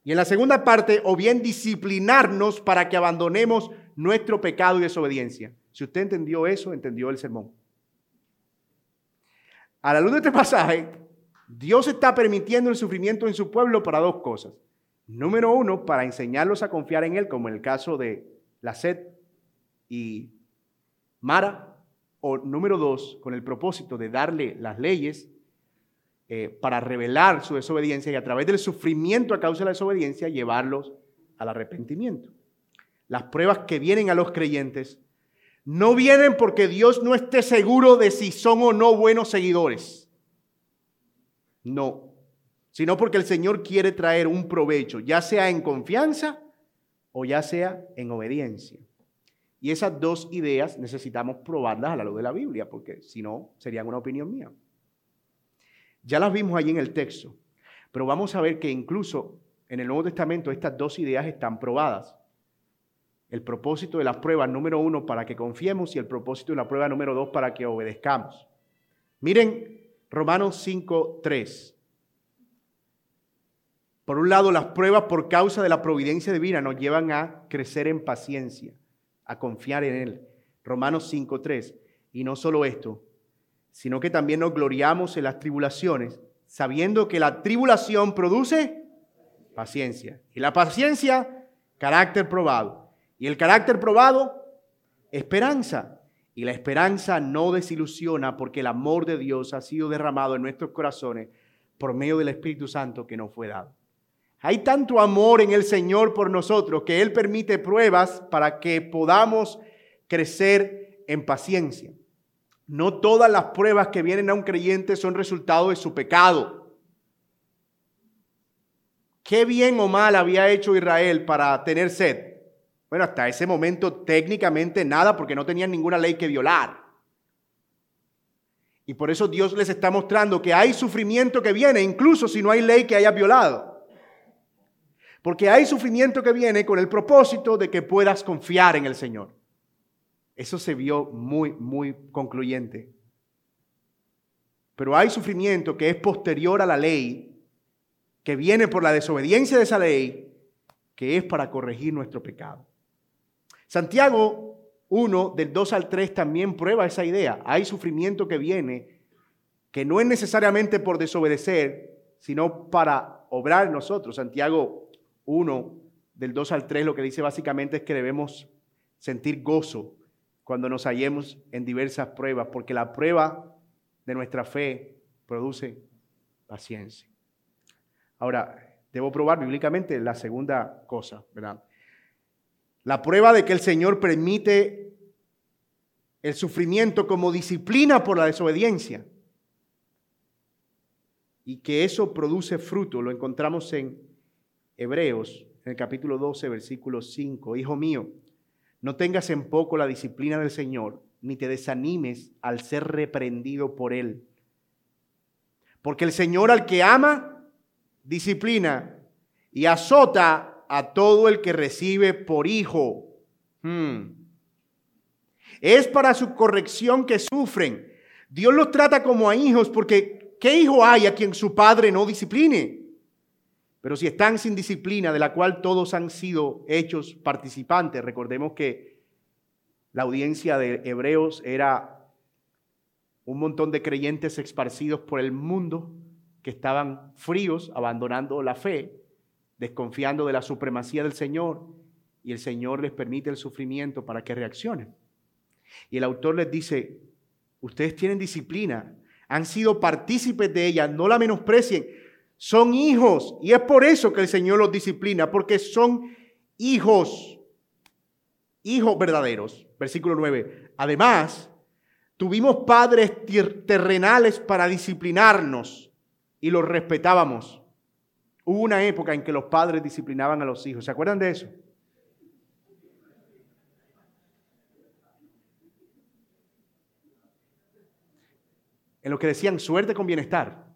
y en la segunda parte, o bien disciplinarnos para que abandonemos nuestro pecado y desobediencia. Si usted entendió eso, entendió el sermón. A la luz de este pasaje, Dios está permitiendo el sufrimiento en su pueblo para dos cosas. Número uno, para enseñarlos a confiar en Él, como en el caso de la sed y Mara. O número dos, con el propósito de darle las leyes eh, para revelar su desobediencia y a través del sufrimiento a causa de la desobediencia llevarlos al arrepentimiento. Las pruebas que vienen a los creyentes no vienen porque Dios no esté seguro de si son o no buenos seguidores. No, sino porque el Señor quiere traer un provecho, ya sea en confianza o ya sea en obediencia. Y esas dos ideas necesitamos probarlas a la luz de la Biblia, porque si no, serían una opinión mía. Ya las vimos allí en el texto, pero vamos a ver que incluso en el Nuevo Testamento estas dos ideas están probadas. El propósito de la prueba número uno para que confiemos y el propósito de la prueba número dos para que obedezcamos. Miren Romanos 5, 3. Por un lado, las pruebas por causa de la providencia divina nos llevan a crecer en paciencia, a confiar en Él. Romanos 5.3. Y no solo esto, sino que también nos gloriamos en las tribulaciones, sabiendo que la tribulación produce paciencia. Y la paciencia, carácter probado. Y el carácter probado, esperanza. Y la esperanza no desilusiona porque el amor de Dios ha sido derramado en nuestros corazones por medio del Espíritu Santo que nos fue dado. Hay tanto amor en el Señor por nosotros que Él permite pruebas para que podamos crecer en paciencia. No todas las pruebas que vienen a un creyente son resultado de su pecado. ¿Qué bien o mal había hecho Israel para tener sed? Bueno, hasta ese momento técnicamente nada porque no tenían ninguna ley que violar. Y por eso Dios les está mostrando que hay sufrimiento que viene, incluso si no hay ley que haya violado. Porque hay sufrimiento que viene con el propósito de que puedas confiar en el Señor. Eso se vio muy, muy concluyente. Pero hay sufrimiento que es posterior a la ley, que viene por la desobediencia de esa ley, que es para corregir nuestro pecado. Santiago 1, del 2 al 3, también prueba esa idea. Hay sufrimiento que viene, que no es necesariamente por desobedecer, sino para obrar nosotros. Santiago 1, del 2 al 3, lo que dice básicamente es que debemos sentir gozo cuando nos hallemos en diversas pruebas, porque la prueba de nuestra fe produce paciencia. Ahora, debo probar bíblicamente la segunda cosa, ¿verdad? La prueba de que el Señor permite el sufrimiento como disciplina por la desobediencia y que eso produce fruto, lo encontramos en Hebreos, en el capítulo 12, versículo 5, Hijo mío, no tengas en poco la disciplina del Señor, ni te desanimes al ser reprendido por Él. Porque el Señor al que ama, disciplina y azota a todo el que recibe por hijo. Hmm. Es para su corrección que sufren. Dios los trata como a hijos porque ¿qué hijo hay a quien su padre no discipline? Pero si están sin disciplina, de la cual todos han sido hechos participantes, recordemos que la audiencia de Hebreos era un montón de creyentes esparcidos por el mundo que estaban fríos, abandonando la fe, desconfiando de la supremacía del Señor, y el Señor les permite el sufrimiento para que reaccionen. Y el autor les dice, ustedes tienen disciplina, han sido partícipes de ella, no la menosprecien, son hijos. Y es por eso que el Señor los disciplina, porque son hijos, hijos verdaderos. Versículo 9. Además, tuvimos padres terrenales para disciplinarnos y los respetábamos. Hubo una época en que los padres disciplinaban a los hijos. ¿Se acuerdan de eso? En lo que decían suerte con bienestar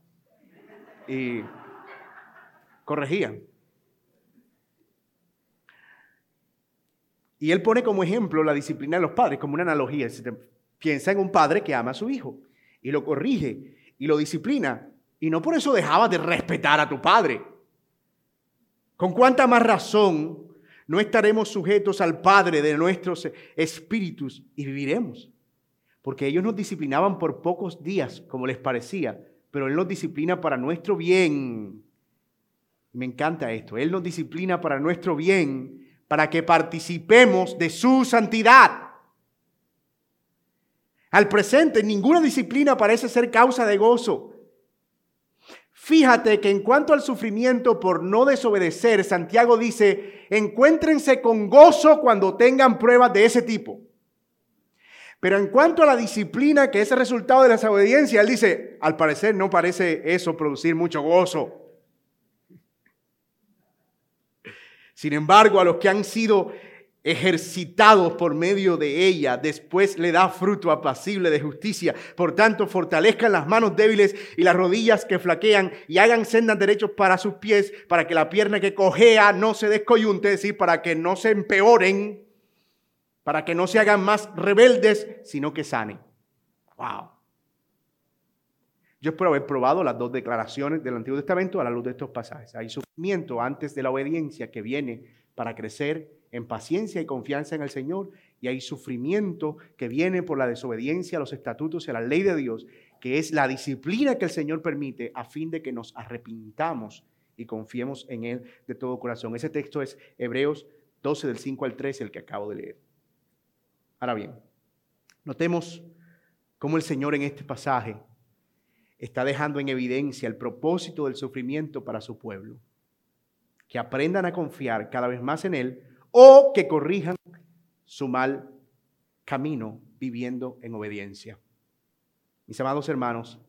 y corregían. Y él pone como ejemplo la disciplina de los padres, como una analogía. Piensa en un padre que ama a su hijo y lo corrige y lo disciplina. Y no por eso dejaba de respetar a tu padre. ¿Con cuánta más razón no estaremos sujetos al Padre de nuestros espíritus y viviremos? Porque ellos nos disciplinaban por pocos días, como les parecía, pero Él nos disciplina para nuestro bien. Me encanta esto. Él nos disciplina para nuestro bien, para que participemos de su santidad. Al presente, ninguna disciplina parece ser causa de gozo. Fíjate que en cuanto al sufrimiento por no desobedecer, Santiago dice, encuéntrense con gozo cuando tengan pruebas de ese tipo. Pero en cuanto a la disciplina que es el resultado de la desobediencia, él dice, al parecer no parece eso producir mucho gozo. Sin embargo, a los que han sido ejercitados por medio de ella, después le da fruto apacible de justicia. Por tanto, fortalezcan las manos débiles y las rodillas que flaquean y hagan sendas derechos para sus pies, para que la pierna que cojea no se descoyunte, es decir, para que no se empeoren para que no se hagan más rebeldes, sino que sanen. Wow. Yo espero haber probado las dos declaraciones del Antiguo Testamento a la luz de estos pasajes. Hay sufrimiento antes de la obediencia que viene para crecer en paciencia y confianza en el Señor, y hay sufrimiento que viene por la desobediencia a los estatutos y a la ley de Dios, que es la disciplina que el Señor permite a fin de que nos arrepintamos y confiemos en Él de todo corazón. Ese texto es Hebreos 12 del 5 al 13, el que acabo de leer. Ahora bien, notemos cómo el Señor en este pasaje está dejando en evidencia el propósito del sufrimiento para su pueblo. Que aprendan a confiar cada vez más en Él o que corrijan su mal camino viviendo en obediencia. Mis amados hermanos,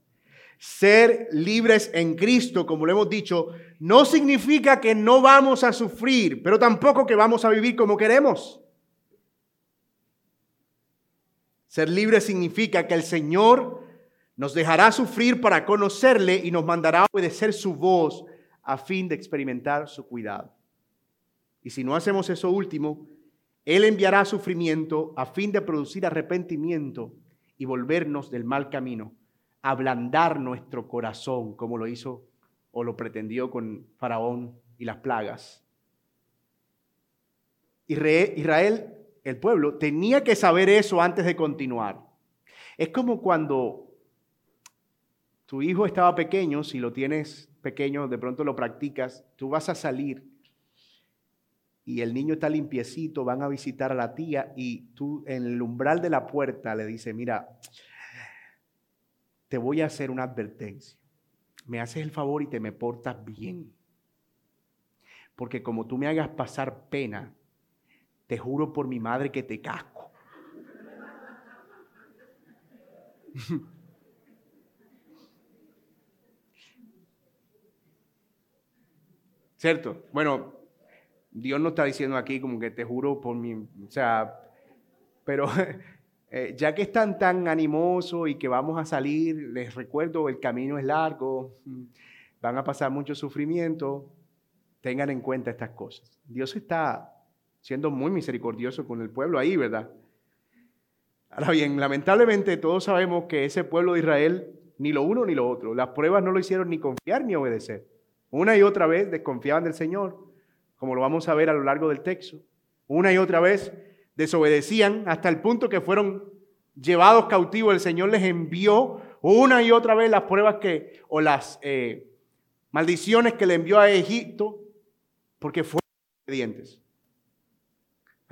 ser libres en Cristo, como lo hemos dicho, no significa que no vamos a sufrir, pero tampoco que vamos a vivir como queremos. Ser libres significa que el Señor nos dejará sufrir para conocerle y nos mandará obedecer su voz a fin de experimentar su cuidado. Y si no hacemos eso último, Él enviará sufrimiento a fin de producir arrepentimiento y volvernos del mal camino, ablandar nuestro corazón como lo hizo o lo pretendió con Faraón y las plagas. Israel, el pueblo, tenía que saber eso antes de continuar. Es como cuando tu hijo estaba pequeño, si lo tienes pequeño, de pronto lo practicas, tú vas a salir y el niño está limpiecito, van a visitar a la tía y tú en el umbral de la puerta le dices, mira, te voy a hacer una advertencia. Me haces el favor y te me portas bien. Porque como tú me hagas pasar pena, te juro por mi madre que te casco. ¿Cierto? Bueno, Dios no está diciendo aquí como que te juro por mi, o sea, pero eh, ya que están tan animosos y que vamos a salir, les recuerdo, el camino es largo, van a pasar mucho sufrimiento, tengan en cuenta estas cosas. Dios está siendo muy misericordioso con el pueblo ahí, ¿verdad? Ahora bien, lamentablemente todos sabemos que ese pueblo de Israel, ni lo uno ni lo otro, las pruebas no lo hicieron ni confiar ni obedecer. Una y otra vez desconfiaban del Señor, como lo vamos a ver a lo largo del texto. Una y otra vez desobedecían hasta el punto que fueron llevados cautivos. El Señor les envió una y otra vez las pruebas que, o las eh, maldiciones que le envió a Egipto, porque fueron obedientes.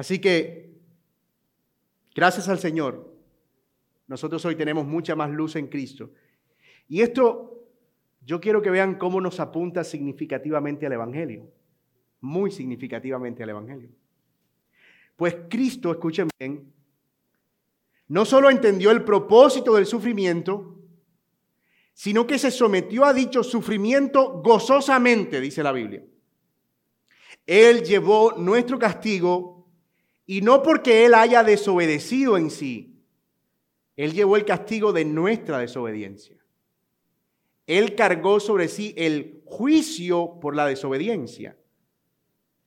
Así que, gracias al Señor, nosotros hoy tenemos mucha más luz en Cristo. Y esto yo quiero que vean cómo nos apunta significativamente al Evangelio, muy significativamente al Evangelio. Pues Cristo, escuchen bien, no solo entendió el propósito del sufrimiento, sino que se sometió a dicho sufrimiento gozosamente, dice la Biblia. Él llevó nuestro castigo y no porque Él haya desobedecido en sí, Él llevó el castigo de nuestra desobediencia. Él cargó sobre sí el juicio por la desobediencia,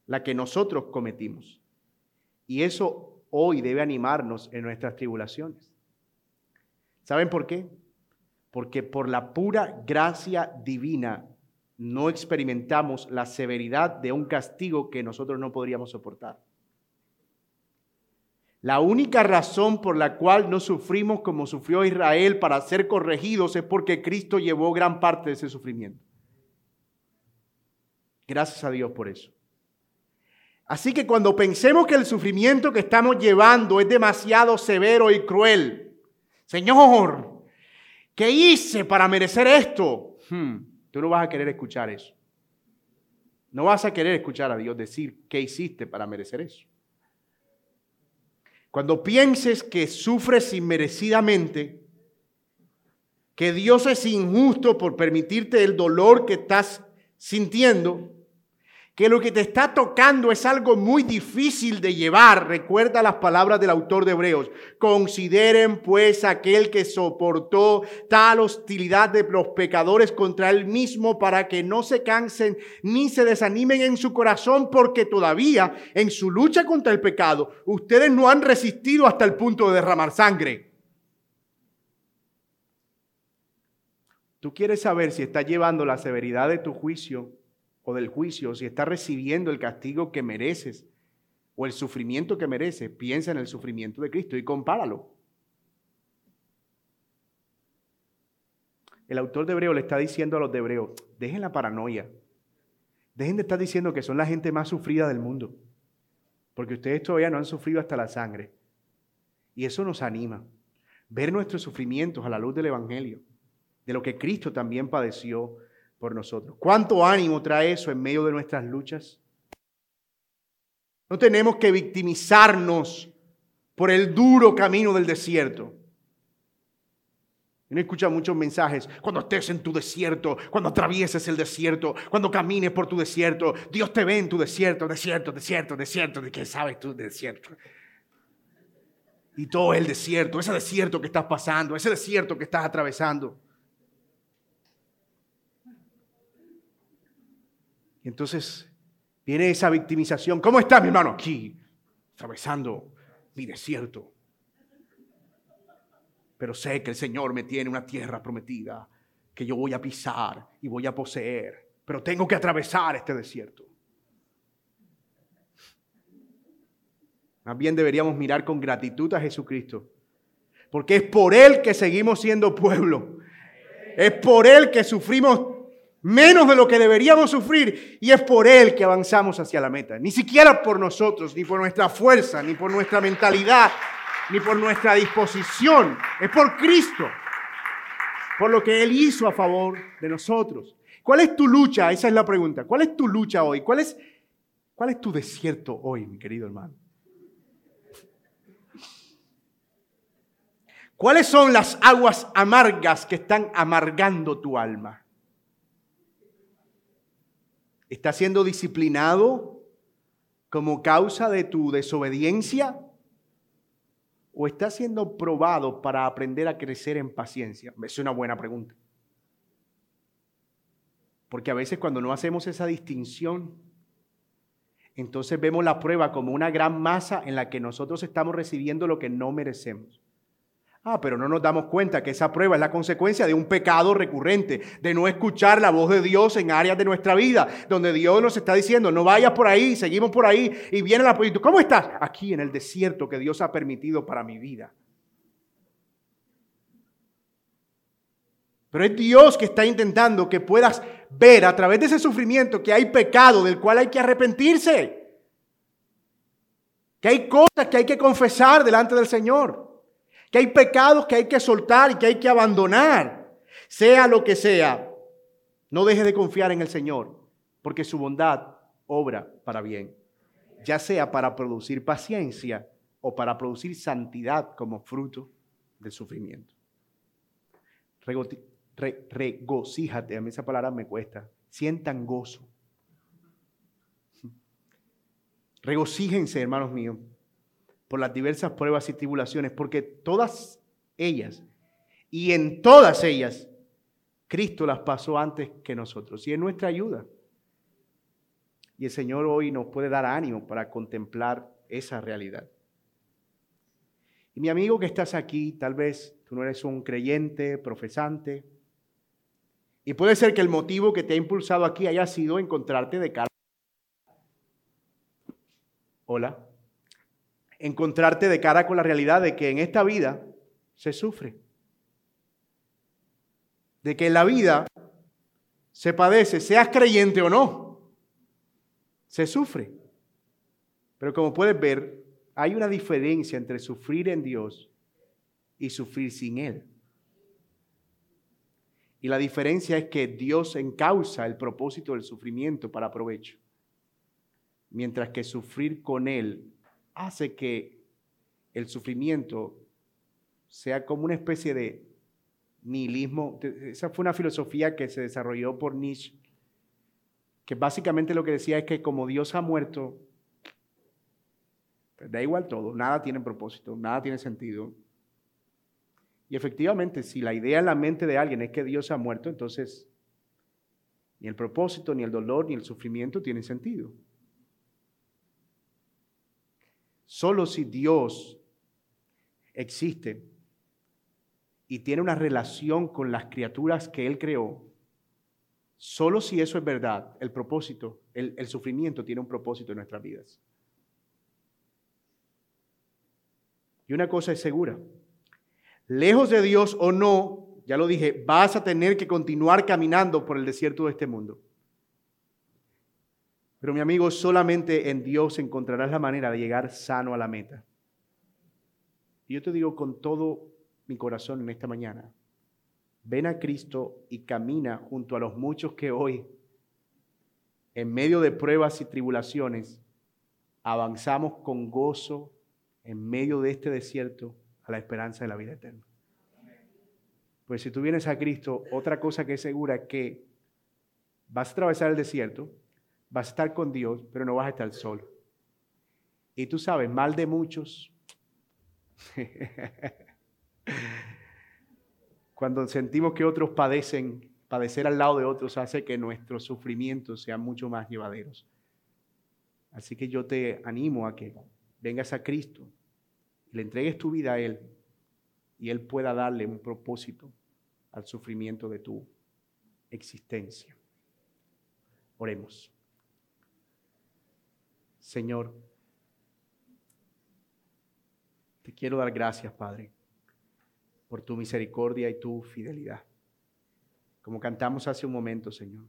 la que nosotros cometimos. Y eso hoy debe animarnos en nuestras tribulaciones. ¿Saben por qué? Porque por la pura gracia divina no experimentamos la severidad de un castigo que nosotros no podríamos soportar. La única razón por la cual no sufrimos como sufrió Israel para ser corregidos es porque Cristo llevó gran parte de ese sufrimiento. Gracias a Dios por eso. Así que cuando pensemos que el sufrimiento que estamos llevando es demasiado severo y cruel, Señor, ¿qué hice para merecer esto? Hmm, tú no vas a querer escuchar eso. No vas a querer escuchar a Dios decir qué hiciste para merecer eso. Cuando pienses que sufres inmerecidamente, que Dios es injusto por permitirte el dolor que estás sintiendo, que lo que te está tocando es algo muy difícil de llevar. Recuerda las palabras del autor de Hebreos. Consideren pues aquel que soportó tal hostilidad de los pecadores contra él mismo para que no se cansen ni se desanimen en su corazón porque todavía en su lucha contra el pecado ustedes no han resistido hasta el punto de derramar sangre. Tú quieres saber si estás llevando la severidad de tu juicio o del juicio, si estás recibiendo el castigo que mereces o el sufrimiento que mereces, piensa en el sufrimiento de Cristo y compáralo. El autor de Hebreo le está diciendo a los de dejen la paranoia, dejen de estar diciendo que son la gente más sufrida del mundo, porque ustedes todavía no han sufrido hasta la sangre. Y eso nos anima, ver nuestros sufrimientos a la luz del Evangelio, de lo que Cristo también padeció por nosotros. ¿Cuánto ánimo trae eso en medio de nuestras luchas? No tenemos que victimizarnos por el duro camino del desierto. Uno escucha muchos mensajes, cuando estés en tu desierto, cuando atravieses el desierto, cuando camines por tu desierto, Dios te ve en tu desierto, desierto, desierto, desierto, ¿de qué sabes tú desierto? Y todo el desierto, ese desierto que estás pasando, ese desierto que estás atravesando. Y entonces viene esa victimización. ¿Cómo está mi hermano? Aquí, atravesando mi desierto. Pero sé que el Señor me tiene una tierra prometida que yo voy a pisar y voy a poseer. Pero tengo que atravesar este desierto. Más bien deberíamos mirar con gratitud a Jesucristo. Porque es por Él que seguimos siendo pueblo. Es por Él que sufrimos menos de lo que deberíamos sufrir y es por Él que avanzamos hacia la meta. Ni siquiera por nosotros, ni por nuestra fuerza, ni por nuestra mentalidad, ni por nuestra disposición. Es por Cristo, por lo que Él hizo a favor de nosotros. ¿Cuál es tu lucha? Esa es la pregunta. ¿Cuál es tu lucha hoy? ¿Cuál es, cuál es tu desierto hoy, mi querido hermano? ¿Cuáles son las aguas amargas que están amargando tu alma? ¿Estás siendo disciplinado como causa de tu desobediencia? ¿O estás siendo probado para aprender a crecer en paciencia? Es una buena pregunta. Porque a veces cuando no hacemos esa distinción, entonces vemos la prueba como una gran masa en la que nosotros estamos recibiendo lo que no merecemos. Ah, pero no nos damos cuenta que esa prueba es la consecuencia de un pecado recurrente, de no escuchar la voz de Dios en áreas de nuestra vida, donde Dios nos está diciendo, no vayas por ahí, seguimos por ahí, y viene la ¿cómo estás? Aquí en el desierto que Dios ha permitido para mi vida. Pero es Dios que está intentando que puedas ver a través de ese sufrimiento que hay pecado del cual hay que arrepentirse, que hay cosas que hay que confesar delante del Señor que hay pecados que hay que soltar y que hay que abandonar, sea lo que sea. No deje de confiar en el Señor, porque su bondad obra para bien, ya sea para producir paciencia o para producir santidad como fruto del sufrimiento. regocíjate, a mí esa palabra me cuesta. Sientan gozo. Regocíjense, hermanos míos, por las diversas pruebas y tribulaciones, porque todas ellas, y en todas ellas, Cristo las pasó antes que nosotros, y es nuestra ayuda. Y el Señor hoy nos puede dar ánimo para contemplar esa realidad. Y mi amigo que estás aquí, tal vez tú no eres un creyente, profesante, y puede ser que el motivo que te ha impulsado aquí haya sido encontrarte de cara. Hola encontrarte de cara con la realidad de que en esta vida se sufre. De que en la vida se padece, seas creyente o no, se sufre. Pero como puedes ver, hay una diferencia entre sufrir en Dios y sufrir sin Él. Y la diferencia es que Dios encausa el propósito del sufrimiento para provecho, mientras que sufrir con Él hace que el sufrimiento sea como una especie de nihilismo. Esa fue una filosofía que se desarrolló por Nietzsche, que básicamente lo que decía es que como Dios ha muerto, pues da igual todo, nada tiene propósito, nada tiene sentido. Y efectivamente, si la idea en la mente de alguien es que Dios ha muerto, entonces ni el propósito, ni el dolor, ni el sufrimiento tienen sentido. Solo si Dios existe y tiene una relación con las criaturas que Él creó, solo si eso es verdad, el propósito, el, el sufrimiento tiene un propósito en nuestras vidas. Y una cosa es segura, lejos de Dios o no, ya lo dije, vas a tener que continuar caminando por el desierto de este mundo. Pero mi amigo, solamente en Dios encontrarás la manera de llegar sano a la meta. Y yo te digo con todo mi corazón en esta mañana, ven a Cristo y camina junto a los muchos que hoy, en medio de pruebas y tribulaciones, avanzamos con gozo en medio de este desierto a la esperanza de la vida eterna. Pues si tú vienes a Cristo, otra cosa que es segura es que vas a atravesar el desierto, vas a estar con Dios, pero no vas a estar solo. Y tú sabes, mal de muchos. Cuando sentimos que otros padecen, padecer al lado de otros hace que nuestros sufrimientos sean mucho más llevaderos. Así que yo te animo a que vengas a Cristo, le entregues tu vida a Él y Él pueda darle un propósito al sufrimiento de tu existencia. Oremos. Señor, te quiero dar gracias, Padre, por tu misericordia y tu fidelidad. Como cantamos hace un momento, Señor.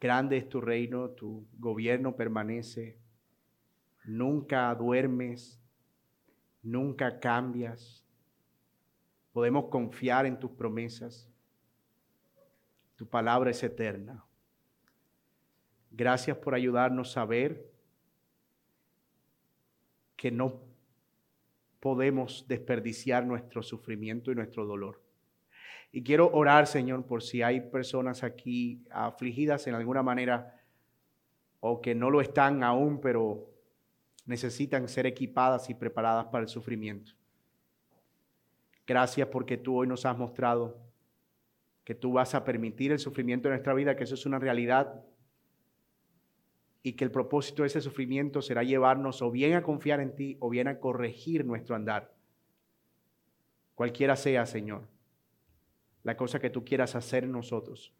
Grande es tu reino, tu gobierno permanece, nunca duermes, nunca cambias. Podemos confiar en tus promesas. Tu palabra es eterna. Gracias por ayudarnos a ver que no podemos desperdiciar nuestro sufrimiento y nuestro dolor. Y quiero orar, Señor, por si hay personas aquí afligidas en alguna manera o que no lo están aún, pero necesitan ser equipadas y preparadas para el sufrimiento. Gracias porque tú hoy nos has mostrado que tú vas a permitir el sufrimiento en nuestra vida, que eso es una realidad y que el propósito de ese sufrimiento será llevarnos o bien a confiar en ti o bien a corregir nuestro andar. Cualquiera sea, Señor, la cosa que tú quieras hacer en nosotros,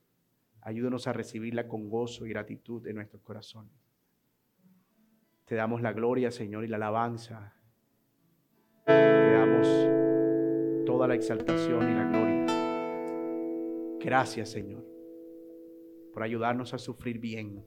ayúdanos a recibirla con gozo y gratitud en nuestros corazones. Te damos la gloria, Señor, y la alabanza. Te damos toda la exaltación y la gloria. Gracias, Señor, por ayudarnos a sufrir bien